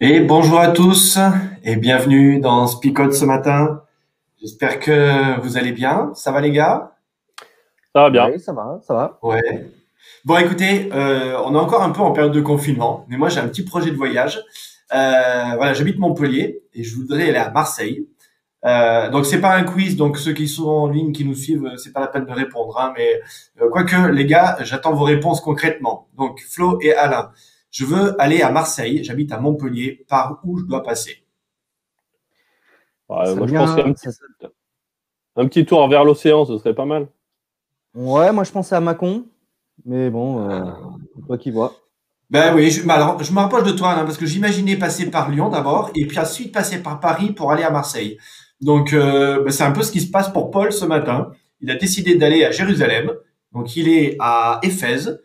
Et bonjour à tous et bienvenue dans Spicode ce matin. J'espère que vous allez bien. Ça va les gars? Ça va bien. Oui, ça va, ça va. Ouais. Bon écoutez, euh, on est encore un peu en période de confinement, mais moi j'ai un petit projet de voyage. Euh, voilà, j'habite Montpellier et je voudrais aller à Marseille. Euh, donc c'est pas un quiz, donc ceux qui sont en ligne, qui nous suivent, c'est pas la peine de répondre. Hein, mais euh, quoique les gars, j'attends vos réponses concrètement. Donc Flo et Alain, je veux aller à Marseille, j'habite à Montpellier, par où je dois passer Ouais, Ça moi, je vient- pense qu'un petit, ça- un petit tour vers l'océan, ce serait pas mal. Ouais, moi je pensais à Mâcon, mais bon, euh, toi qui vois. Ben oui, je, alors, je me rapproche de toi, Alain, parce que j'imaginais passer par Lyon d'abord, et puis ensuite passer par Paris pour aller à Marseille. Donc, euh, ben, c'est un peu ce qui se passe pour Paul ce matin. Il a décidé d'aller à Jérusalem. Donc, il est à Éphèse.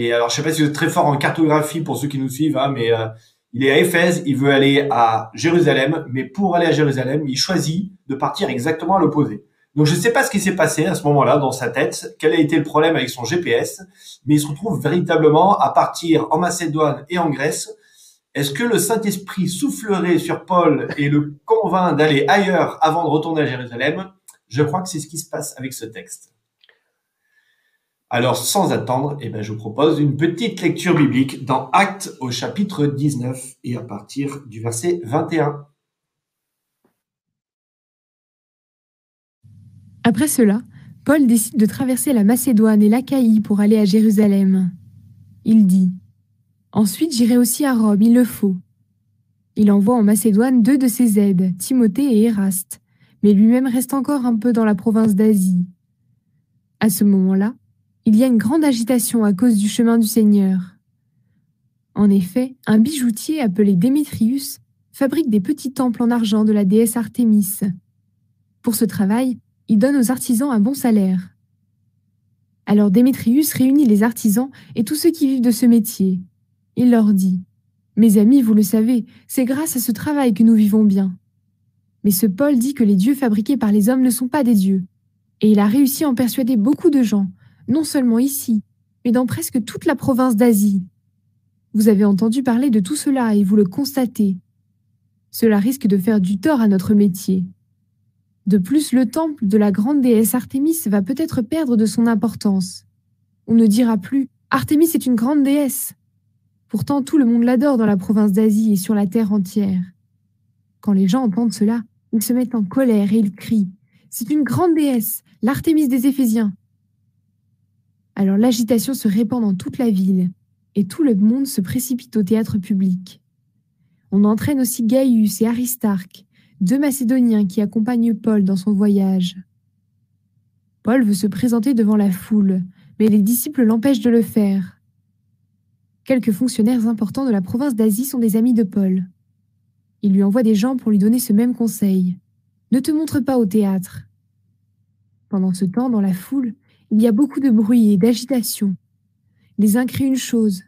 Et alors, je sais pas si vous êtes très fort en cartographie pour ceux qui nous suivent, hein, mais euh, il est à Éphèse. Il veut aller à Jérusalem, mais pour aller à Jérusalem, il choisit de partir exactement à l'opposé. Donc, je sais pas ce qui s'est passé à ce moment-là dans sa tête, quel a été le problème avec son GPS, mais il se retrouve véritablement à partir en Macédoine et en Grèce. Est-ce que le Saint-Esprit soufflerait sur Paul et le convainc d'aller ailleurs avant de retourner à Jérusalem? Je crois que c'est ce qui se passe avec ce texte. Alors, sans attendre, eh ben, je vous propose une petite lecture biblique dans Actes au chapitre 19 et à partir du verset 21. Après cela, Paul décide de traverser la Macédoine et l'Achaïe pour aller à Jérusalem. Il dit Ensuite j'irai aussi à Rome, il le faut. Il envoie en Macédoine deux de ses aides, Timothée et Éraste, mais lui-même reste encore un peu dans la province d'Asie. À ce moment-là, il y a une grande agitation à cause du chemin du Seigneur. En effet, un bijoutier appelé Démétrius fabrique des petits temples en argent de la déesse Artémis. Pour ce travail, il donne aux artisans un bon salaire. Alors Démétrius réunit les artisans et tous ceux qui vivent de ce métier. Il leur dit Mes amis, vous le savez, c'est grâce à ce travail que nous vivons bien. Mais ce Paul dit que les dieux fabriqués par les hommes ne sont pas des dieux. Et il a réussi à en persuader beaucoup de gens, non seulement ici, mais dans presque toute la province d'Asie. Vous avez entendu parler de tout cela et vous le constatez. Cela risque de faire du tort à notre métier. De plus, le temple de la grande déesse Artémis va peut-être perdre de son importance. On ne dira plus Artémis est une grande déesse. Pourtant, tout le monde l'adore dans la province d'Asie et sur la terre entière. Quand les gens entendent cela, ils se mettent en colère et ils crient C'est une grande déesse, l'Artémis des Éphésiens. Alors l'agitation se répand dans toute la ville et tout le monde se précipite au théâtre public. On entraîne aussi Gaius et Aristarque, deux Macédoniens qui accompagnent Paul dans son voyage. Paul veut se présenter devant la foule, mais les disciples l'empêchent de le faire. Quelques fonctionnaires importants de la province d'Asie sont des amis de Paul. Ils lui envoient des gens pour lui donner ce même conseil. Ne te montre pas au théâtre. Pendant ce temps, dans la foule, il y a beaucoup de bruit et d'agitation. Les uns crient une chose,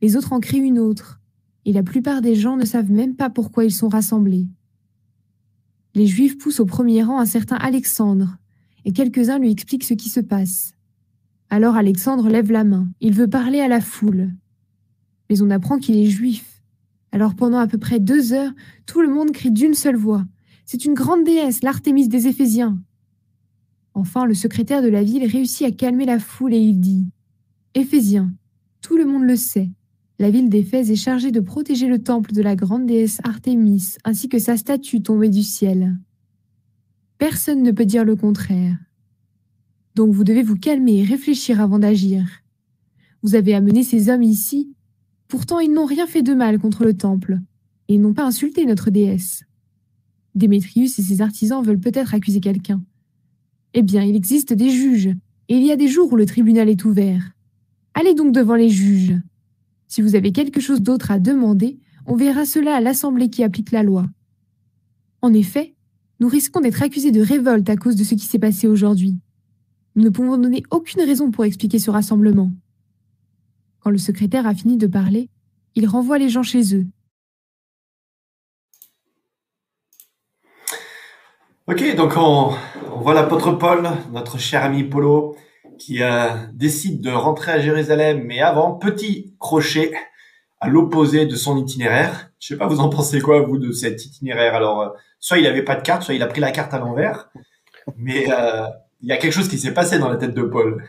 les autres en crient une autre, et la plupart des gens ne savent même pas pourquoi ils sont rassemblés. Les Juifs poussent au premier rang un certain Alexandre, et quelques-uns lui expliquent ce qui se passe. Alors Alexandre lève la main, il veut parler à la foule. Mais on apprend qu'il est juif. Alors pendant à peu près deux heures, tout le monde crie d'une seule voix. C'est une grande déesse, l'Artémis des Éphésiens. Enfin, le secrétaire de la ville réussit à calmer la foule et il dit Éphésiens, tout le monde le sait. La ville d'Éphèse est chargée de protéger le temple de la grande déesse Artémis ainsi que sa statue tombée du ciel. Personne ne peut dire le contraire. Donc vous devez vous calmer et réfléchir avant d'agir. Vous avez amené ces hommes ici, pourtant ils n'ont rien fait de mal contre le temple, et ils n'ont pas insulté notre déesse. Démétrius et ses artisans veulent peut-être accuser quelqu'un. Eh bien, il existe des juges, et il y a des jours où le tribunal est ouvert. Allez donc devant les juges. Si vous avez quelque chose d'autre à demander, on verra cela à l'Assemblée qui applique la loi. En effet, nous risquons d'être accusés de révolte à cause de ce qui s'est passé aujourd'hui. Nous ne pouvons donner aucune raison pour expliquer ce rassemblement. Quand le secrétaire a fini de parler, il renvoie les gens chez eux. Ok, donc on, on voit l'apôtre Paul, notre cher ami Polo, qui euh, décide de rentrer à Jérusalem, mais avant, petit crochet, à l'opposé de son itinéraire. Je sais pas, vous en pensez quoi, vous, de cet itinéraire? Alors, euh, soit il avait pas de carte, soit il a pris la carte à l'envers. Mais euh, il y a quelque chose qui s'est passé dans la tête de Paul.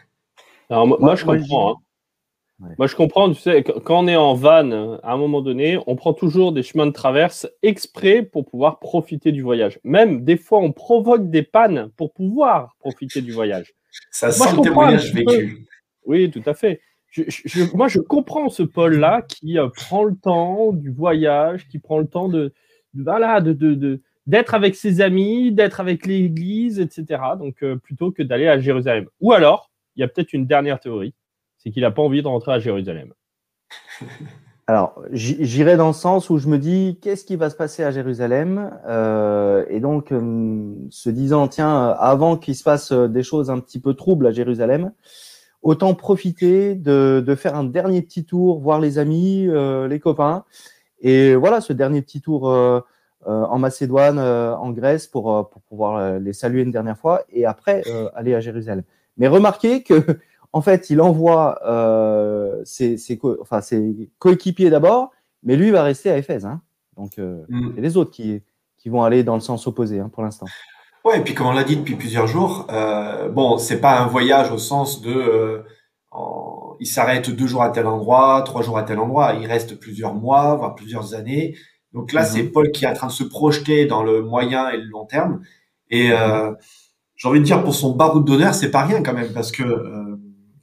Alors, moi, moi, je comprends. Ouais. Moi, je comprends. Tu sais, qu- quand on est en van, à un moment donné, on prend toujours des chemins de traverse exprès pour pouvoir profiter du voyage. Même des fois, on provoque des pannes pour pouvoir profiter du voyage. Ça Moi, sent le témoignage vécu. Oui, tout à fait. Je- je- je- moi, je comprends ce Paul-là qui euh, prend le temps du voyage, qui prend le temps de, de- voilà, de, de- de- d'être avec ses amis, d'être avec l'Église, etc. Donc, euh, plutôt que d'aller à Jérusalem. Ou alors, il y a peut-être une dernière théorie, c'est qu'il n'a pas envie de rentrer à Jérusalem. Alors, j'irai dans le sens où je me dis, qu'est-ce qui va se passer à Jérusalem? Euh, Et donc, euh, se disant, tiens, euh, avant qu'il se passe des choses un petit peu troubles à Jérusalem, autant profiter de, faire un dernier petit tour, voir les amis, les copains. Et voilà, ce dernier petit tour en Macédoine, en Grèce, pour, pour pouvoir les saluer une dernière fois, et après aller à Jérusalem. Mais remarquez que en fait, il envoie euh, ses, ses co- enfin, ses coéquipiers d'abord, mais lui va rester à Éphèse. Hein. Donc, euh, Mm. c'est les autres qui, qui vont aller dans le sens opposé hein, pour l'instant. Ouais, et puis comme on l'a dit depuis plusieurs jours, euh, bon, c'est pas un voyage au sens de, euh, en- il s'arrête deux jours à tel endroit, trois jours à tel endroit, il reste plusieurs mois, voire plusieurs années. Donc là, Mhm. c'est Paul qui est en train de se projeter dans le moyen et le long terme. Et euh, j'ai envie de dire pour son baroud d'honneur, c'est pas rien quand même, parce que,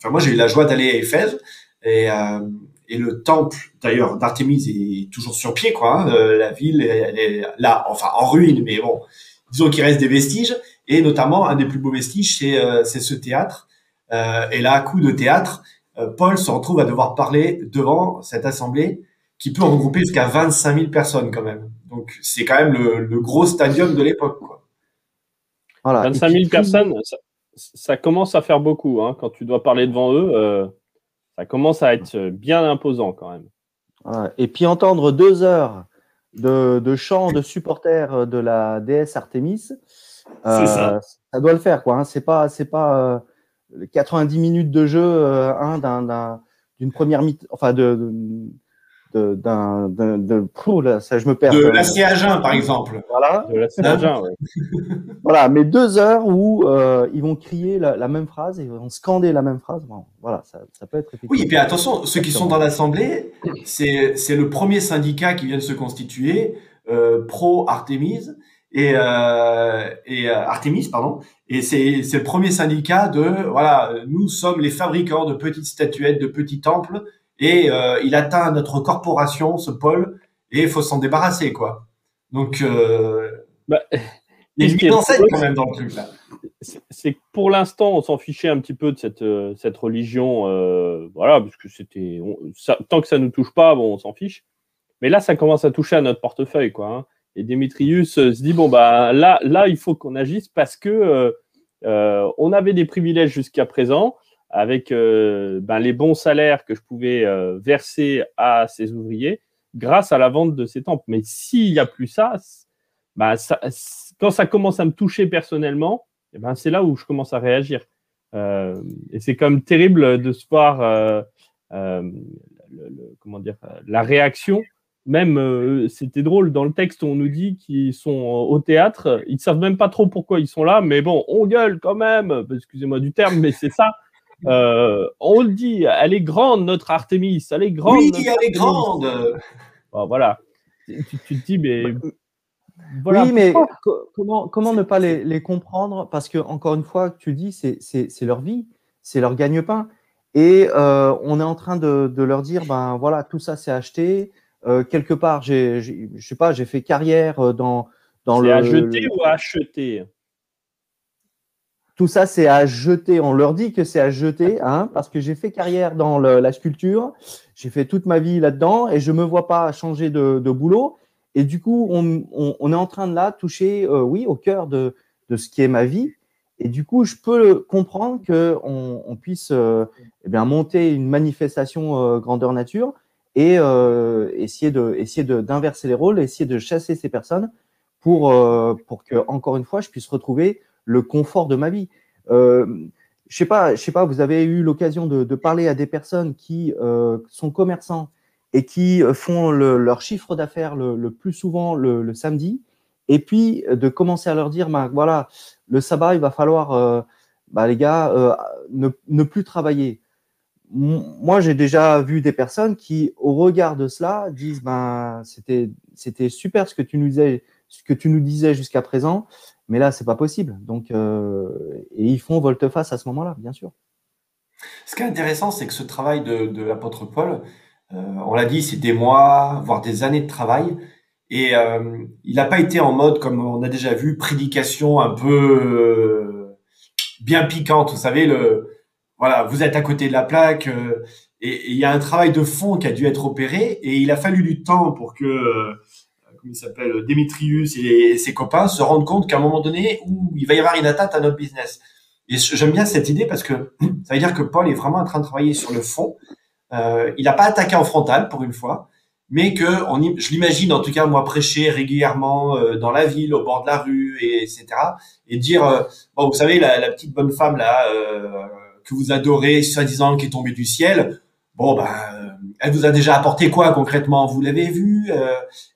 enfin moi j'ai eu la joie d'aller à Éphèse et euh, et le temple d'ailleurs d'Artémise est toujours sur pied, quoi. hein. Euh, la ville, elle est là, enfin en ruine, mais bon, disons qu'il reste des vestiges, et notamment un des plus beaux vestiges, c'est euh, c'est ce théâtre. Euh, et là, à coup de théâtre, euh, Paul se retrouve à devoir parler devant cette assemblée qui peut regrouper jusqu'à 25 000 personnes quand même. Donc c'est quand même le, le gros stadium de l'époque. quoi. Voilà. Et 25 puis, 000 tout- personnes, ça, ça commence à faire beaucoup. hein. Quand tu dois parler devant eux, euh, ça commence à être bien imposant quand même. Et puis entendre deux heures de, de chants de supporters de la déesse Artémis, euh, ça. ça doit le faire. quoi. Hein. C'est pas, c'est pas euh, 90 minutes de jeu euh, hein, d'un- d'un- d'une première mi enfin de, de- de, d'un, de, là, ça, je me perds. De l'acier à jeun, par exemple. Voilà. De la Saint-Jean, ouais. Voilà, mais deux heures où euh, ils vont crier la, la même phrase, ils vont scander la même phrase. Bon, voilà, ça, ça peut être. Oui, et puis attention, ceux qui sont dans l'assemblée, c'est c'est le premier syndicat qui vient de se constituer, euh, pro Artemis et euh, et euh, Artemis pardon. Et c'est c'est le premier syndicat de voilà, nous sommes les fabricants de petites statuettes, de petits temples, et euh, il atteint notre corporation, ce Paul, et il faut s'en débarrasser quoi. Donc euh, Bah, il y a une quand même dans le truc là. c'est que pour l'instant, on s'en fichait un petit peu de cette, euh, cette religion, euh, voilà, parce que c'était, tant que ça nous touche pas, bon, on s'en fiche. Mais là, ça commence à toucher à notre portefeuille, quoi. hein. Et Démétrius se dit bon bah là, là, il faut qu'on agisse parce que on avait des privilèges jusqu'à présent avec euh, ben, les bons salaires que je pouvais euh, verser à ces ouvriers grâce à la vente de ces temples. Mais s'il n'y a plus ça, ben, ça, quand ça commence à me toucher personnellement, eh ben, c'est là où je commence à réagir. Euh, et c'est même terrible de se voir, euh, comment dire, la réaction. Même, c'était drôle, dans le texte, on nous dit qu'ils sont au théâtre, ils ne savent même pas trop pourquoi ils sont là, mais bon, on gueule quand même, excusez-moi du terme, mais c'est ça. Euh, on le dit, elle est grande, notre Artémis, elle est grande. Oui, elle est grande. Bon, voilà. Tu, tu te dis, mais. Voilà, oui, mais comment, comment ne pas les, les comprendre? Parce que, encore une fois, tu dis, c'est- c'est c'est leur vie, c'est leur gagne-pain. Et euh, on est en train de, de leur dire, ben voilà, tout ça c'est acheté. Euh, quelque part, j'ai, je sais pas, j'ai fait carrière dans, dans C'est le. à jeter ou à acheter? Tout ça, c'est à jeter. On leur dit que c'est à jeter, hein, parce que j'ai fait carrière dans la sculpture. J'ai fait toute ma vie là-dedans et je me vois pas changer de, boulot. Et du coup, on, on- est en train de là toucher, euh, oui, au cœur de, de ce qui est ma vie. Et du coup, je peux comprendre que on, puisse euh, eh bien, monter une manifestation euh, grandeur nature et euh, essayer de essayer d'inverser les rôles, essayer de chasser ces personnes pour pour que encore une fois, je puisse retrouver le confort de ma vie. Euh, je sais pas, sais pas, vous avez eu l'occasion de, parler à des personnes qui euh, sont commerçants et qui font leur chiffre d'affaires le, plus souvent le, samedi, et puis de commencer à leur dire, bah, voilà, le sabbat, il va falloir, bah, les gars, ne, plus travailler. Moi, j'ai déjà vu des personnes qui, au regard de cela, disent, c'était, c'était super ce que tu nous disais, ce que tu nous disais jusqu'à présent, mais là, c'est pas possible. Donc, et ils font volte-face à ce moment-là, bien sûr. Ce qui est intéressant, c'est que ce travail de, l'apôtre Paul, euh, on l'a dit, c'est des mois, voire des années de travail. Et euh, il n'a pas été en mode, comme on a déjà vu, prédication un peu euh, bien piquante. Vous savez, le, voilà, vous êtes à côté de la plaque. et il y a un travail de fond qui a dû être opéré. Et il a fallu du temps pour que comment il s'appelle, Démétrius et, ses copains se rendent compte qu'à un moment donné, où il va y avoir une atteinte à notre business. Et j'aime bien cette idée parce que ça veut dire que Paul est vraiment en train de travailler sur le fond. Euh, il n'a pas attaqué en frontal pour une fois, mais que je l'imagine en tout cas moi prêcher régulièrement euh, dans la ville, au bord de la rue, et, etc. Et dire euh, bon, vous savez la, la, petite bonne femme là euh, que vous adorez, soi-disant qui est tombée du ciel. Bon ben, elle vous a déjà apporté quoi concrètement? Vous l'avez vu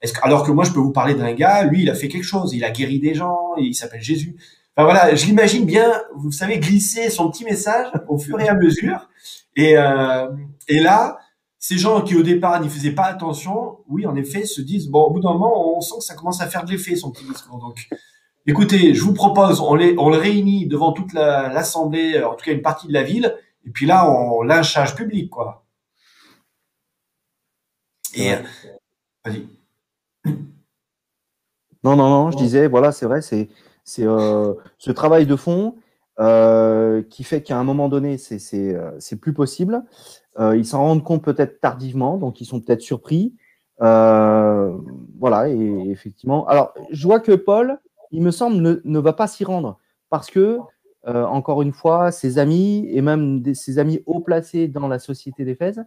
Est-ce que, alors que moi je peux vous parler d'un gars, lui il a fait quelque chose, il a guéri des gens, il s'appelle Jésus voilà, je l'imagine bien, vous savez, glisser son petit message au fur et à mesure. Et, euh, et là, ces gens qui au départ n'y faisaient pas attention, oui, en effet, se disent bon, au bout d'un moment, on sent que ça commence à faire de l'effet son petit discours. Donc, écoutez, je vous propose, on, les, on le réunit devant toute l'assemblée, en tout cas une partie de la ville, et puis là, on lynchage public, quoi. Et vas-y. Non, non, non, je disais, voilà, c'est vrai, c'est c'est euh, ce travail de fond euh, qui fait qu'à un moment donné, c'est euh, plus possible. ils s'en rendent compte peut-être tardivement, donc ils sont peut-être surpris. voilà, et effectivement. Alors, je vois que Paul, il me semble, ne, va pas s'y rendre parce que, encore une fois, ses amis et même ses amis haut placés dans la société d'Éphèse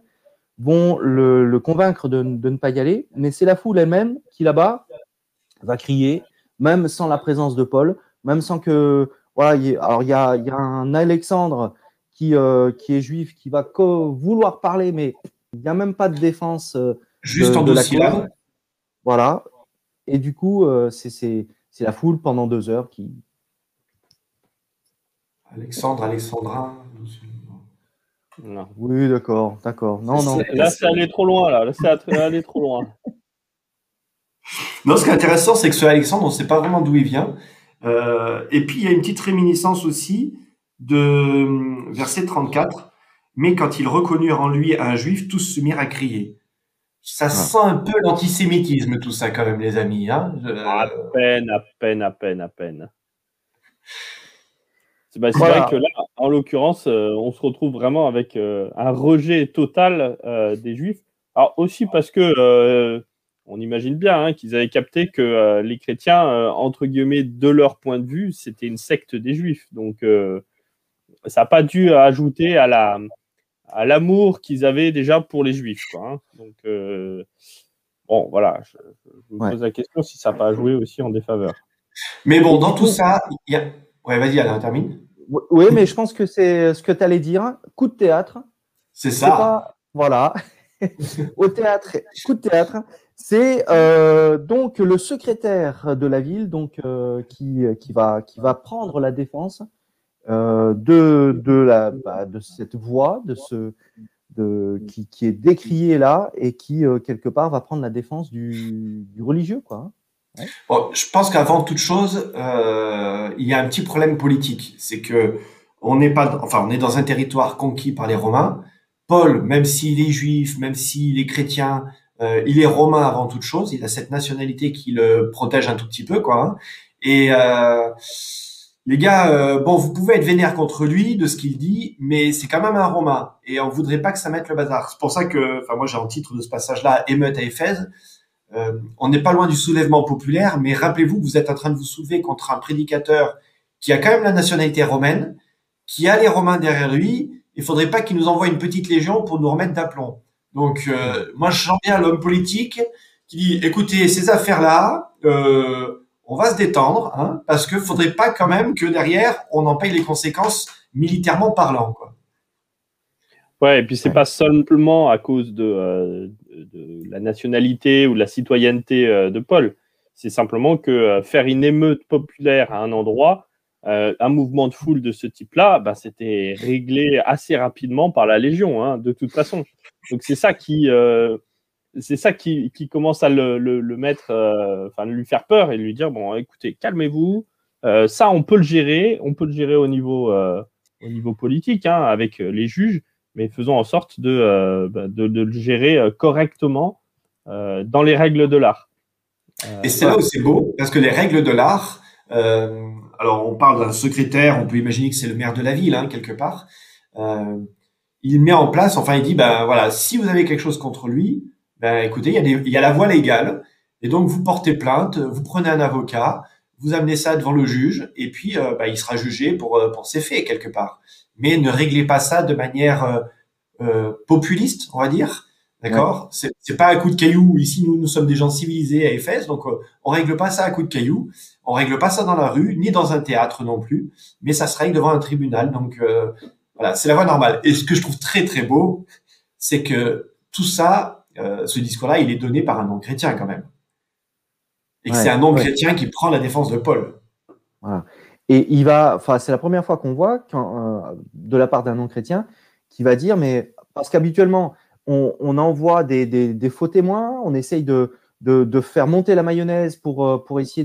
vont le, convaincre de, de, ne pas y aller, mais c'est la foule elle-même qui là-bas va crier, même sans la présence de Paul, même sans que. Voilà, alors il y a, y a, un Alexandre qui, euh, qui est juif qui va vouloir parler, mais il n'y a même pas de défense. Euh, Juste en de la Voilà. Et du coup, euh, c'est la foule pendant deux heures qui. Alexandre, Alexandra. Non. Oui, d'accord, d'accord. Non, non. Là, c'est allé trop loin, là. Là, c'est allé trop loin. Non, ce qui est intéressant, c'est que ce Alexandre, on ne sait pas vraiment d'où il vient. Euh, et puis, il y a une petite réminiscence aussi de euh, verset 34. Mais quand il reconnut en lui un juif, tous se mirent à crier. Ça ah. sent un peu l'antisémitisme, tout ça, quand même, les amis. Hein À peine, à peine, à peine, à peine. C'est vrai que là, en l'occurrence, euh, on se retrouve vraiment avec un rejet total des juifs. Alors aussi parce que on imagine bien hein, qu'ils avaient capté que euh, les chrétiens, euh, entre guillemets, de leur point de vue, c'était une secte des juifs. Donc, euh, ça n'a pas dû ajouter à la à l'amour qu'ils avaient déjà pour les juifs. Hein. Donc, bon, voilà, je, vous pose la question si ça n'a pas joué aussi en défaveur. Mais bon, dans tout ça, il y a... Ouais, vas-y, Alain, termine. Oui, mais je pense que c'est ce que tu allais dire. Coup de théâtre. C'est ça. Voilà. Au théâtre, coup de théâtre. C'est euh, donc le secrétaire de la ville donc euh, qui, qui, va, qui va prendre la défense euh, de, de, la, bah, de cette voix de ce, de, qui, qui est décriée là et qui, quelque part, va prendre la défense du, du religieux. Quoi. Bon, je pense qu'avant toute chose, il y a un petit problème politique. C'est que on n'est pas, enfin, on est dans un territoire conquis par les Romains. Paul, même s'il est juif, même s'il est chrétien, euh, il est romain avant toute chose. Il a cette nationalité qui le protège un tout petit peu, quoi. Hein. Et euh, les gars, euh, bon, vous pouvez être vénère contre lui de ce qu'il dit, mais c'est quand même un romain. Et on voudrait pas que ça mette le bazar. C'est pour ça que, enfin, moi, j'ai en titre de ce passage-là, émeute à Éphèse. On n'est pas loin du soulèvement populaire, mais rappelez-vous que vous êtes en train de vous soulever contre un prédicateur qui a quand même la nationalité romaine, qui a les Romains derrière lui. Il faudrait pas qu'il nous envoie une petite légion pour nous remettre d'aplomb. Donc, euh, moi, je sens bien l'homme politique qui dit, écoutez, ces affaires-là, euh, on va se détendre, hein, parce que faudrait pas quand même que derrière, on en paye les conséquences militairement parlant. Quoi. Ouais, et puis c'est pas simplement à cause de, euh, de, la nationalité ou de la citoyenneté de Paul. C'est simplement que faire une émeute populaire à un endroit, un mouvement de foule de ce type-là, bah, c'était réglé assez rapidement par la Légion, hein, de toute façon. Donc c'est ça qui, ça qui, commence à le, le, mettre, enfin lui faire peur et lui dire bon, écoutez, calmez-vous. ça, on peut le gérer, on peut le gérer au niveau, au niveau politique, hein, avec les juges mais faisons en sorte de, euh, bah, de, le gérer euh, correctement euh, dans les règles de l'art. Et c'est là où c'est beau, parce que les règles de l'art, alors on parle d'un secrétaire, on peut imaginer que c'est le maire de la ville, hein, quelque part. il met en place, enfin il dit, ben voilà, si vous avez quelque chose contre lui, ben écoutez, il y, a il y a la voie légale, et donc vous portez plainte, vous prenez un avocat, vous amenez ça devant le juge, et puis ben, il sera jugé pour, pour ses faits, quelque part mais ne réglez pas ça de manière euh, euh, populiste, on va dire. D'accord? C'est C'est pas un coup de caillou. Ici, nous, nous sommes des gens civilisés à Éphèse, donc euh, on règle pas ça à coup de caillou. On règle pas ça dans la rue, ni dans un théâtre non plus, mais ça se règle devant un tribunal. Donc voilà, c'est la voie normale. Et ce que je trouve très très beau, c'est que tout ça, ce discours-là, il est donné par un non-chrétien quand même. Et que c'est un non-chrétien qui prend la défense de Paul. Voilà. Et il va, enfin, c'est la première fois qu'on voit euh, de la part d'un non-chrétien qui va dire, mais parce qu'habituellement, on, envoie des, faux témoins, on essaye de, faire monter la mayonnaise pour, euh, pour essayer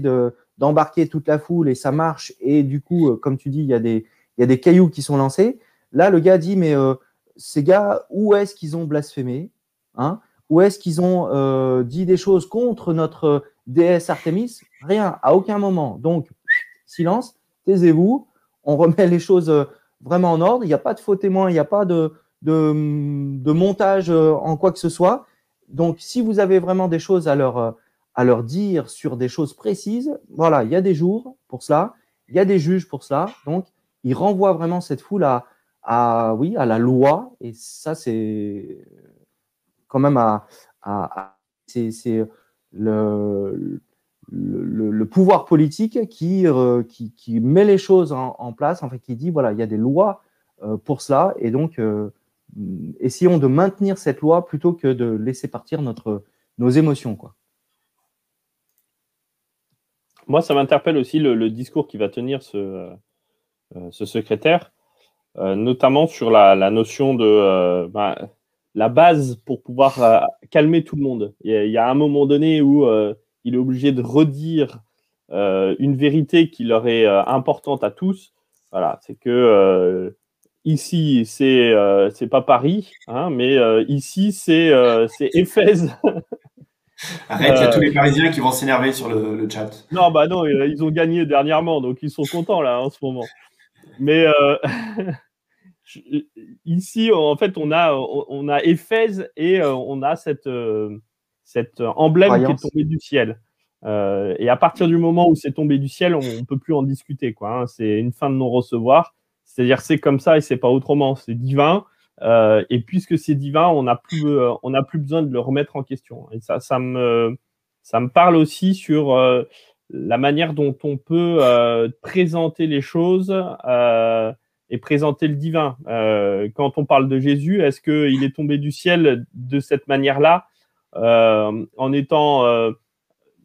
d'embarquer toute la foule et ça marche. Et du coup, euh, comme tu dis, il y a des, il y a des cailloux qui sont lancés. Là, le gars dit, mais ces gars, où est-ce qu'ils ont blasphémé hein? Où est-ce qu'ils ont dit des choses contre notre déesse Artemis? Rien, à aucun moment. Donc, silence taisez-vous, on remet les choses euh, vraiment en ordre, il n'y a pas de faux témoins, il n'y a pas de, montage euh, en quoi que ce soit. Donc, si vous avez vraiment des choses à leur, euh, à leur dire sur des choses précises, voilà, il y a des jours pour cela, il y a des juges pour cela. Donc, ils renvoient vraiment cette foule à, à oui, à la loi. Et ça, c'est quand même à, à c'est le, le, pouvoir politique qui, euh, qui, qui, met les choses en, place, en fait, qui dit voilà, il y a des lois euh, pour cela, et donc euh, essayons de maintenir cette loi plutôt que de laisser partir notre, nos émotions. Quoi. Moi, ça m'interpelle aussi le, discours qui va tenir ce, ce secrétaire, notamment sur la, notion de bah, la base pour pouvoir calmer tout le monde. Il y, a, un moment donné où il est obligé de redire euh, une vérité qui leur est euh, importante à tous. Voilà, c'est que euh, ici, c'est c'est pas Paris, hein, mais ici, c'est c'est Éphèse. Arrête, il y a tous les Parisiens qui vont s'énerver sur le, chat. Non, bah non, ils ont gagné dernièrement, donc ils sont contents là en ce moment. Mais ici, en fait, on a, on a Éphèse et on a cette, cet emblème qui est tombé du ciel. Euh, et à partir du moment où c'est tombé du ciel, on ne peut plus en discuter. Quoi, hein. C'est une fin de non-recevoir. C'est-à-dire c'est comme ça et c'est pas autrement. C'est divin. Euh, et puisque c'est divin, on n'a plus, euh, on plus besoin de le remettre en question. Et ça, ça me, ça me parle aussi sur la manière dont on peut présenter les choses et présenter le divin. quand on parle de Jésus, est-ce qu'il est tombé du ciel de cette manière-là? euh, en étant euh,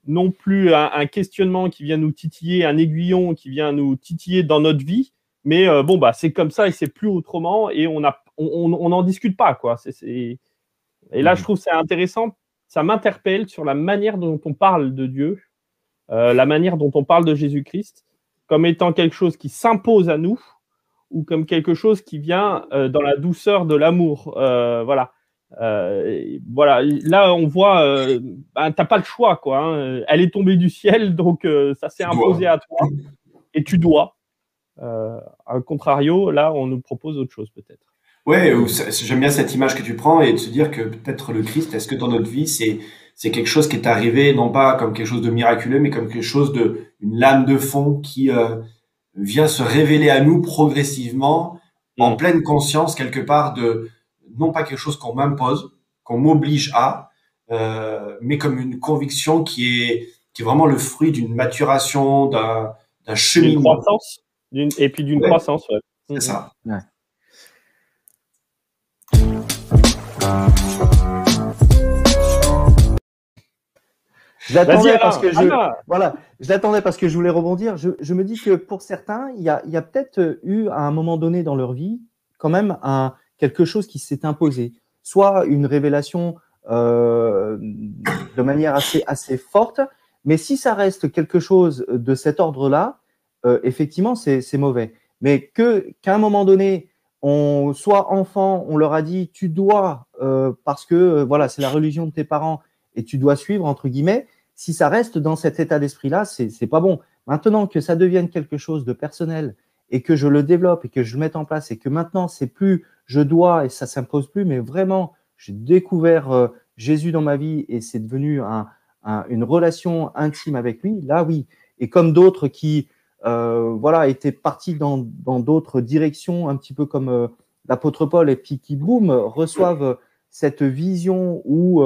non plus un, questionnement qui vient nous titiller, un aiguillon qui vient nous titiller dans notre vie, mais euh, bon, bah, c'est comme ça et c'est plus autrement et on n'en on, on, discute pas. Quoi. Et là, je mmh. trouve c'est intéressant, ça m'interpelle sur la manière dont on parle de Dieu, la manière dont on parle de Jésus-Christ, comme étant quelque chose qui s'impose à nous ou comme quelque chose qui vient dans la douceur de l'amour. voilà. Euh, voilà, là on voit, euh, bah, t'as pas le choix quoi. Hein. Elle est tombée du ciel, donc euh, ça s'est imposé à toi et tu dois. à contrario, là on nous propose autre chose peut-être. Ouais, j'aime bien cette image que tu prends et de se dire que peut-être le Christ, est-ce que dans notre vie c'est c'est quelque chose qui est arrivé non pas comme quelque chose de miraculeux, mais comme quelque chose de une lame de fond qui vient se révéler à nous progressivement en mm. pleine conscience quelque part de non pas quelque chose qu'on m'impose, qu'on m'oblige à, euh, mais comme une conviction qui est, qui est vraiment le fruit d'une maturation, d'un, d'un cheminement. D'une croissance, et puis d'une croissance, ouais. C'est mhm. ça. Ouais. Je l'attendais parce que je, voilà, je l'attendais parce que je voulais rebondir. Je, je, me dis que pour certains, il y a, il y a peut-être eu à un moment donné dans leur vie quand même un, quelque chose qui s'est imposé, soit une révélation euh, de manière assez, assez forte, mais si ça reste quelque chose de cet ordre-là, euh, effectivement, c'est mauvais. Mais qu'à un moment donné, on soit enfant, on leur a dit tu dois euh, parce que voilà c'est la religion de tes parents et tu dois suivre entre guillemets. Si ça reste dans cet état d'esprit-là, c'est pas bon. Maintenant que ça devienne quelque chose de personnel et que je le développe et que je le mette en place et que maintenant c'est plus je dois et ça s'impose plus, mais vraiment j'ai découvert euh, Jésus dans ma vie et c'est devenu un, une relation intime avec lui. Là oui. Et comme d'autres qui euh, voilà, étaient partis dans d'autres directions, un petit peu comme euh, l'apôtre Paul, et puis qui, boum, reçoivent cette vision ou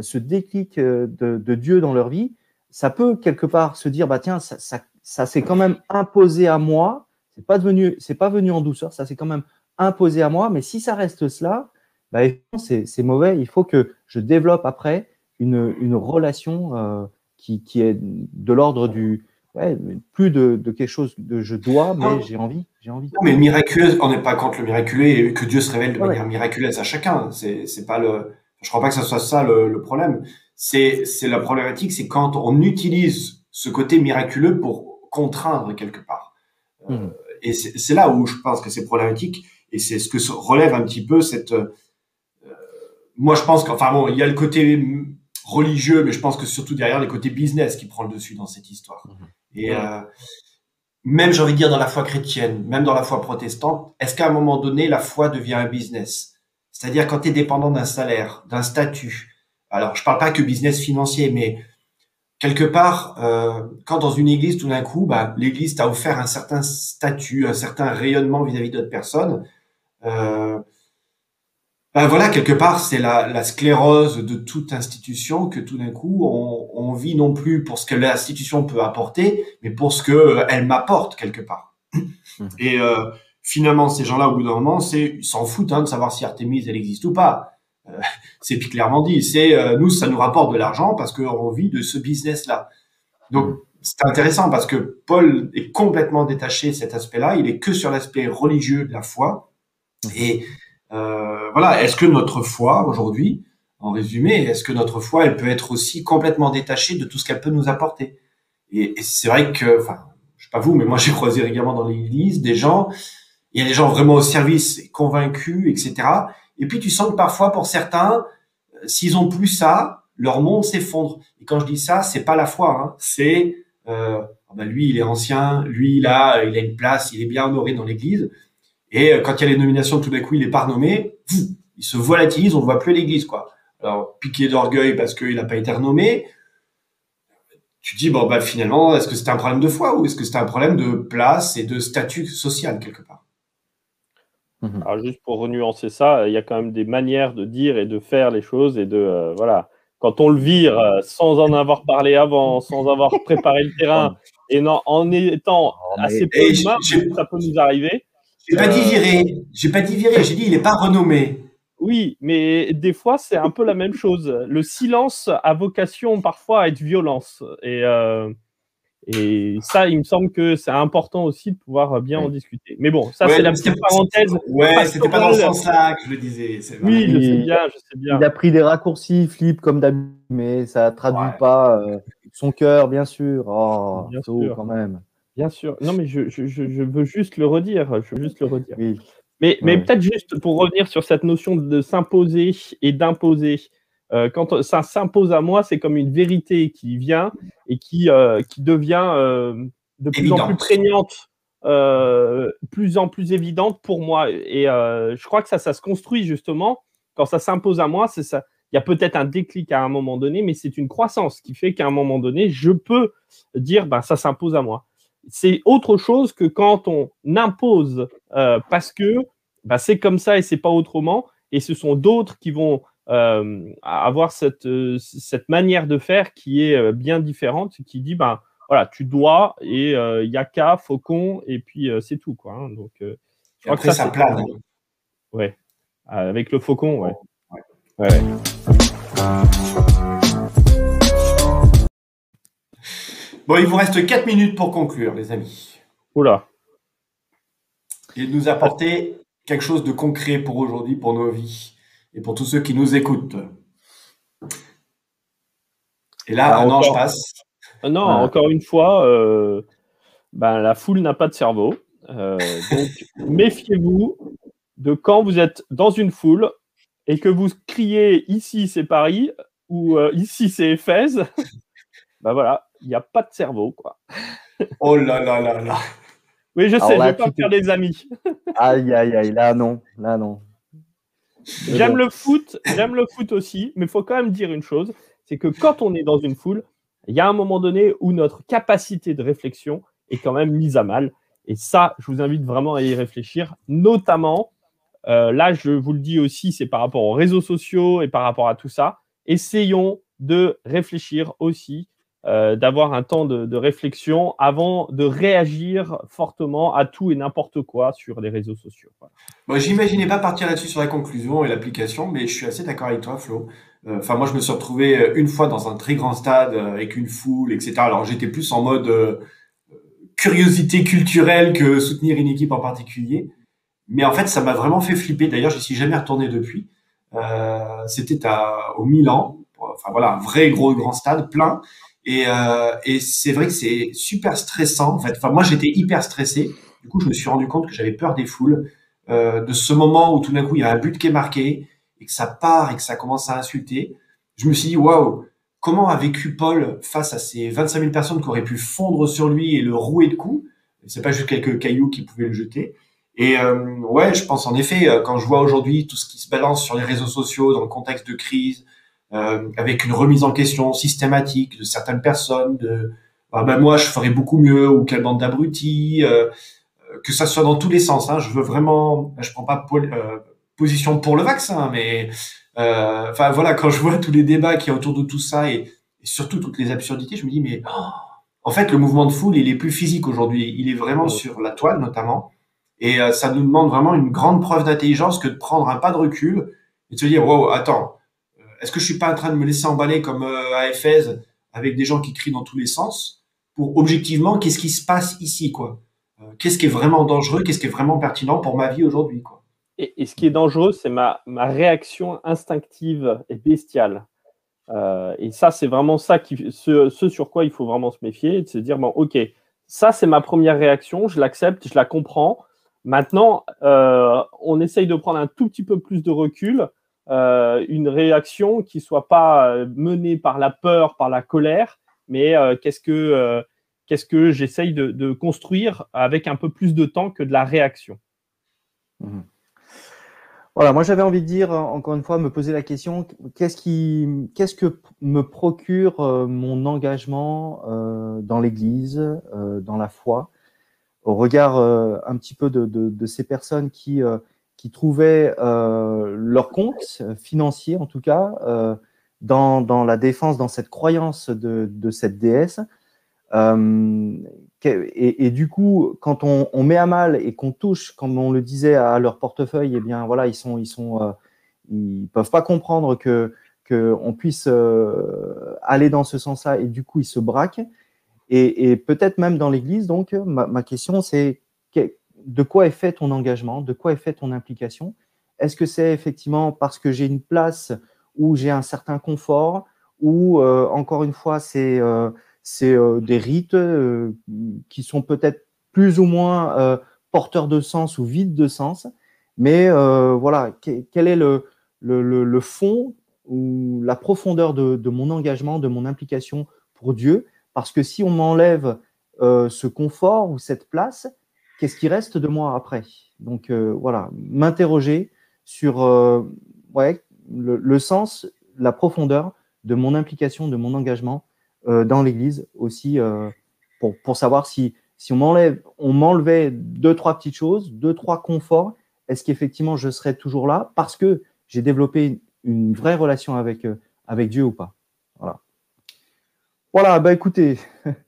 ce déclic de, Dieu dans leur vie, ça peut quelque part se dire, bah tiens, ça, ça, ça s'est quand même imposé à moi, c'est pas devenu, c'est pas venu en douceur, ça s'est quand même imposé à moi, mais si ça reste cela, bah, c'est mauvais. Il faut que je développe après une, une relation euh, qui, qui, est de l'ordre du, ouais, plus de, de, quelque chose de je dois, mais j'ai envie, j'ai envie. Non, mais miraculeuse, on n'est pas contre le miraculeux et que Dieu se révèle de manière miraculeuse à chacun. C'est, pas le, je crois pas que ce soit ça le, le problème. C'est, la problématique, c'est quand on utilise ce côté miraculeux pour contraindre quelque part. Euh, mmh. Et c'est, c'est là où je pense que c'est problématique et c'est ce que relève un petit peu cette. Euh, moi, je pense qu'enfin bon, il y a le côté religieux, mais je pense que surtout derrière les côtés business qui prend le dessus dans cette histoire. Mmh. Et euh, même, j'ai envie de dire, dans la foi chrétienne, même dans la foi protestante, est-ce qu'à un moment donné, la foi devient un business? C'est-à-dire quand tu es dépendant d'un salaire, d'un statut. Alors, je parle pas que business financier, mais quelque part, euh, quand dans une église, tout d'un coup, bah, l'église t'a offert un certain statut, un certain rayonnement vis-à-vis d'autres personnes, euh, ben voilà, quelque part, c'est la, la, sclérose de toute institution que tout d'un coup, on, on, vit non plus pour ce que l'institution peut apporter, mais pour ce que euh, elle m'apporte quelque part. Mmh. Et euh, finalement, ces gens-là, au bout d'un moment, c'est ils s'en foutent hein, de savoir si Artemis elle existe ou pas. Euh, c'est clairement dit. C'est euh, nous, ça nous rapporte de l'argent parce qu'on vit de ce business-là. Donc mmh. c'est intéressant parce que Paul est complètement détaché de cet aspect-là. Il est que sur l'aspect religieux de la foi. Et euh, voilà, est-ce que notre foi aujourd'hui, en résumé, est-ce que notre foi, elle peut être aussi complètement détachée de tout ce qu'elle peut nous apporter? Et, c'est vrai que, enfin, je sais pas vous, mais moi j'ai croisé régulièrement dans l'Église des gens, il y a des gens vraiment au service, convaincus, etc. Et puis tu sens que parfois pour certains, euh, s'ils ont plus ça, leur monde s'effondre. Et quand je dis ça, c'est pas la foi, hein, c'est euh, ben lui il est ancien, lui là il a une place, il est bien honoré dans l'Église. Et euh, quand il y a les nominations, tout d'un coup, il est pas renommé, il se volatilise, on ne voit plus l'église, quoi. Alors, piqué d'orgueil parce qu'il n'a pas été renommé, tu dis, bon, bah, finalement, est-ce que c'était un problème de foi ou est-ce que c'était un problème de place et de statut social, quelque part? Mhm. Alors, juste pour renuancer ça, il y a quand même des manières de dire et de faire les choses et de, euh, voilà. Quand on le vire euh, sans en avoir parlé avant, sans avoir préparé le terrain et non, en étant assez peu humain, ça peut nous arriver. J'ai pas dit euh, virer. J'ai pas dit virer. J'ai dit il est pas renommé. Oui, mais des fois c'est un peu la même chose. Le silence a vocation parfois à être violence. Et, euh, et ça, il me semble que c'est important aussi de pouvoir bien en discuter. Mais bon, ça c'est la petite parenthèse. Ouais, c'était pas dans le sens-là que je le disais. Oui, je sais bien, je sais bien. Il a pris des raccourcis, Flip, comme d'habitude, mais ça traduit pas euh, son cœur, bien sûr. Oh, bien sûr. quand même. Bien sûr. Non, mais je, je, je, veux juste le redire. Je veux juste le redire. Mais, mais peut-être juste pour revenir sur cette notion de s'imposer et d'imposer. Euh, quand ça s'impose à moi, c'est comme une vérité qui vient et qui, euh, qui devient euh, de plus en plus prégnante, plus en plus évidente pour moi. Et je crois que ça, ça se construit justement quand ça s'impose à moi. C'est ça. Il y a peut-être un déclic à un moment donné, mais c'est une croissance qui fait qu'à un moment donné, je peux dire, ben, ça s'impose à moi c'est autre chose que quand on impose euh, parce que bah, c'est comme ça et c'est pas autrement. Et ce sont d'autres qui vont euh, avoir cette, euh, cette manière de faire qui est bien différente, qui dit ben voilà, tu dois et il y a qu'à faucon et puis c'est tout quoi. Hein. donc je après ça, ça plane. Ouais, avec le faucon, ouais. ouais. ouais. Bon, il vous reste 4 minutes pour conclure, les amis. Oula. Et nous apporter quelque chose de concret pour aujourd'hui, pour nos vies et pour tous ceux qui nous écoutent. Et là, Ah, non, je encore. passe. Euh, Non, Voilà. encore une fois, euh, ben, la foule n'a pas de cerveau. Euh, donc, méfiez-vous de quand vous êtes dans une foule et que vous criez ici c'est Paris ou euh, ici c'est Éphèse. ben voilà, il n'y a pas de cerveau. Quoi. Oh là là là là. Oui, je sais, je ne veux pas me faire des amis. Aïe, aïe, aïe, là non, là non. J'aime bon. le foot, j'aime le foot aussi, mais il faut quand même dire une chose, c'est que quand on est dans une foule, il y a un moment donné où notre capacité de réflexion est quand même mise à mal. Et ça, je vous invite vraiment à y réfléchir, notamment, euh, là, je vous le dis aussi, c'est par rapport aux réseaux sociaux et par rapport à tout ça. Essayons de réfléchir aussi, euh, d'avoir un temps de, réflexion avant de réagir fortement à tout et n'importe quoi sur les réseaux sociaux. Voilà. Moi, j'imaginais pas partir là-dessus sur la conclusion et l'application, mais je suis assez d'accord avec toi, Flo. Euh, Enfin, moi, je me suis retrouvé euh, une fois dans un très grand stade avec une foule, etc. Alors, j'étais plus en mode curiosité culturelle que soutenir une équipe en particulier. Mais en fait, ça m'a vraiment fait flipper. D'ailleurs, j'y suis jamais retourné depuis. C'était au Milan. Enfin voilà, un vrai gros grand stade plein. Et, euh, et c'est vrai que c'est super stressant. En fait, enfin moi j'étais hyper stressé. Du coup, je me suis rendu compte que j'avais peur des foules, euh, de ce moment où tout d'un coup il y a un but qui est marqué et que ça part et que ça commence à insulter. Je me suis dit waouh, comment a vécu Paul face à ces 25 000 personnes qui auraient pu fondre sur lui et le rouer de coups? C'est pas juste quelques cailloux qui pouvaient le jeter. Et euh, ouais, je pense en effet, euh, quand je vois aujourd'hui tout ce qui se balance sur les réseaux sociaux dans le contexte de crise, euh, avec une remise en question systématique de certaines personnes, de ah ben moi je ferais beaucoup mieux ou quelle bande d'abrutis, euh, euh, que ça soit dans tous les sens. Hein, je veux vraiment, je prends pas euh, position pour le vaccin, mais euh, enfin voilà, quand je vois tous les débats a autour de tout ça et, et surtout toutes les absurdités, je me dis mais oh, en fait le mouvement de foule il est plus physique aujourd'hui, il est vraiment Ouais. sur la toile notamment. Et ça nous demande vraiment une grande preuve d'intelligence que de prendre un pas de recul et de se dire, wow, attends, est-ce que je suis pas en train de me laisser emballer comme euh, à Éphèse avec des gens qui crient dans tous les sens pour objectivement, qu'est-ce qui se passe ici, quoi? Euh, Qu'est-ce qui est vraiment dangereux Qu'est-ce qui est vraiment pertinent pour ma vie aujourd'hui, quoi? Et, ce qui est dangereux, c'est ma, ma réaction instinctive et bestiale. Euh, et ça, c'est vraiment ça qui, ce, sur quoi il faut vraiment se méfier, de se dire bon, ok, ça c'est ma première réaction, je l'accepte, je la comprends. Maintenant, on essaye de prendre un tout petit peu plus de recul, euh, une réaction qui soit pas euh, menée par la peur, par la colère, mais euh, qu'est-ce que qu'est-ce que j'essaye de, construire avec un peu plus de temps que de la réaction? Voilà, moi j'avais envie de dire, encore une fois, me poser la question, qu'est-ce qui, qu'est-ce que me procure mon engagement dans l'Église, dans la foi, au regard un petit peu de, de, ces personnes qui, trouvaient euh, leur compte financier, en tout cas, euh, dans, dans la défense, dans cette croyance de, de cette déesse. Euh, et, du coup, quand on, met à mal et qu'on touche, comme on le disait, à leur portefeuille, eh bien voilà, ils sont, ils sont, ils peuvent pas comprendre que que on puisse aller dans ce sens-là et du coup ils se braquent. Et, et peut-être même dans l'Église. Donc, ma, ma question c'est que- de quoi est fait ton engagement, de quoi est fait ton implication Est-ce que c'est effectivement parce que j'ai une place où j'ai un certain confort, ou euh, encore une fois c'est euh, euh, des rites qui sont peut-être plus ou moins porteurs de sens ou vides de sens. Mais voilà, que- quel est le, le, le, le fond ou la profondeur de, de mon engagement, de mon implication pour Dieu? Parce que si on m'enlève ce confort ou cette place, qu'est-ce qui reste de moi après? Donc euh, voilà, m'interroger sur euh, ouais, le, le sens, la profondeur de mon implication, de mon engagement euh, dans l'Église aussi, euh, pour, pour savoir si, si on m'enlève, on m'enlevait deux, trois petites choses, deux, trois conforts, est-ce qu'effectivement je serais toujours là parce que j'ai développé une, une vraie relation avec, euh, avec Dieu ou pas? Voilà. Voilà, bah écoutez,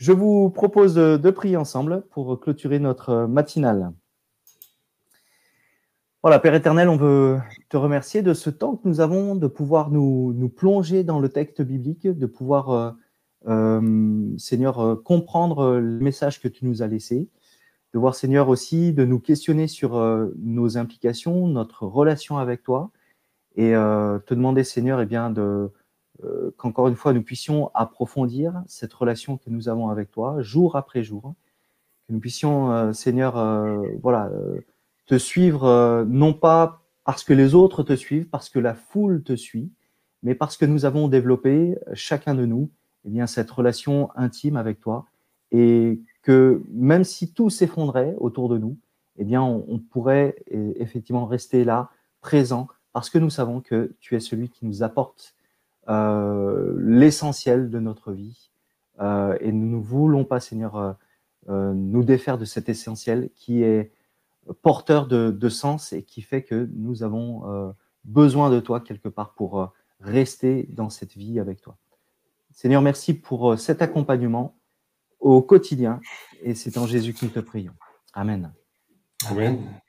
je vous propose de, prier ensemble pour clôturer notre matinale. Voilà, Père éternel, on veut te remercier de ce temps que nous avons, de pouvoir nous, plonger dans le texte biblique, de pouvoir euh, Seigneur, comprendre le message que tu nous as laissé, de voir, Seigneur, aussi de nous questionner sur nos implications, notre relation avec toi, et te demander, Seigneur, eh bien, de, qu'encore une fois, nous puissions approfondir cette relation que nous avons avec toi, jour après jour, que nous puissions, Seigneur, voilà, te suivre, non pas parce que les autres te suivent, parce que la foule te suit, mais parce que nous avons développé, chacun de nous, eh bien, cette relation intime avec toi. Et que même si tout s'effondrait autour de nous, eh bien, on, pourrait effectivement rester là, présent, parce que nous savons que tu es celui qui nous apporte euh, l'essentiel de notre vie. Euh, et nous ne voulons pas, Seigneur, euh, nous défaire de cet essentiel qui est porteur de, sens et qui fait que nous avons besoin de toi quelque part pour rester dans cette vie avec toi. Seigneur, merci pour euh, cet accompagnement au quotidien. Et c'est en Jésus que nous te prions. Amen. Amen.